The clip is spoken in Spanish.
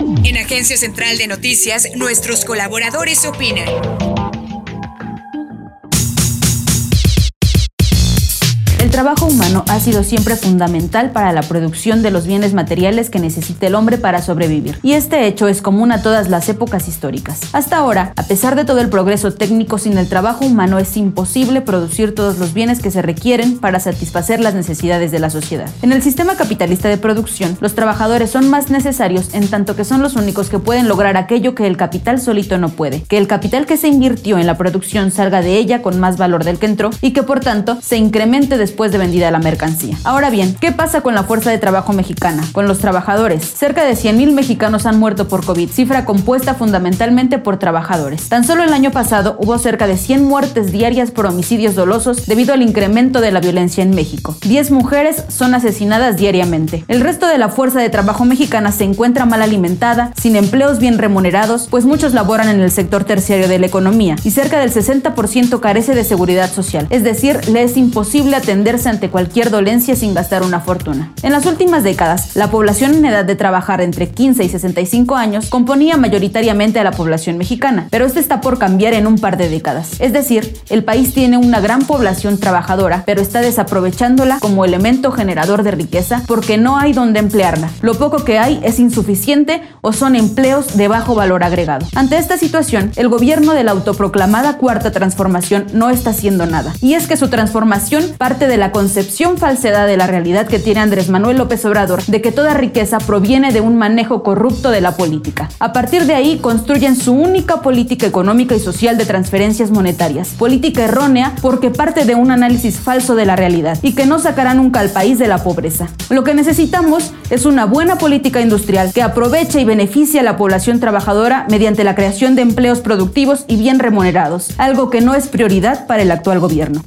En Agencia Central de Noticias, nuestros colaboradores opinan. Trabajo humano ha sido siempre fundamental para la producción de los bienes materiales que necesita el hombre para sobrevivir, y este hecho es común a todas las épocas históricas. Hasta ahora, a pesar de todo el progreso técnico, sin el trabajo humano es imposible producir todos los bienes que se requieren para satisfacer las necesidades de la sociedad. En el sistema capitalista de producción, los trabajadores son más necesarios en tanto que son los únicos que pueden lograr aquello que el capital solito no puede, que el capital que se invirtió en la producción salga de ella con más valor del que entró y que por tanto se incremente después de vendida la mercancía. Ahora bien, ¿qué pasa con la fuerza de trabajo mexicana? Con los trabajadores. Cerca de 100.000 mexicanos han muerto por COVID, cifra compuesta fundamentalmente por trabajadores. Tan solo el año pasado hubo cerca de 100 muertes diarias por homicidios dolosos debido al incremento de la violencia en México. 10 mujeres son asesinadas diariamente. El resto de la fuerza de trabajo mexicana se encuentra mal alimentada, sin empleos bien remunerados, pues muchos laboran en el sector terciario de la economía y cerca del 60% carece de seguridad social. Es decir, le es imposible atender ante cualquier dolencia sin gastar una fortuna. En las últimas décadas, la población en edad de trabajar entre 15 y 65 años componía mayoritariamente a la población mexicana, pero esto está por cambiar en un par de décadas. Es decir, el país tiene una gran población trabajadora, pero está desaprovechándola como elemento generador de riqueza porque no hay donde emplearla. Lo poco que hay es insuficiente o son empleos de bajo valor agregado. Ante esta situación, el gobierno de la autoproclamada cuarta transformación no está haciendo nada. Y es que su transformación parte de la concepción falsedad de la realidad que tiene Andrés Manuel López Obrador de que toda riqueza proviene de un manejo corrupto de la política. A partir de ahí construyen su única política económica y social de transferencias monetarias, política errónea porque parte de un análisis falso de la realidad y que no sacará nunca al país de la pobreza. Lo que necesitamos es una buena política industrial que aproveche y beneficie a la población trabajadora mediante la creación de empleos productivos y bien remunerados, algo que no es prioridad para el actual gobierno.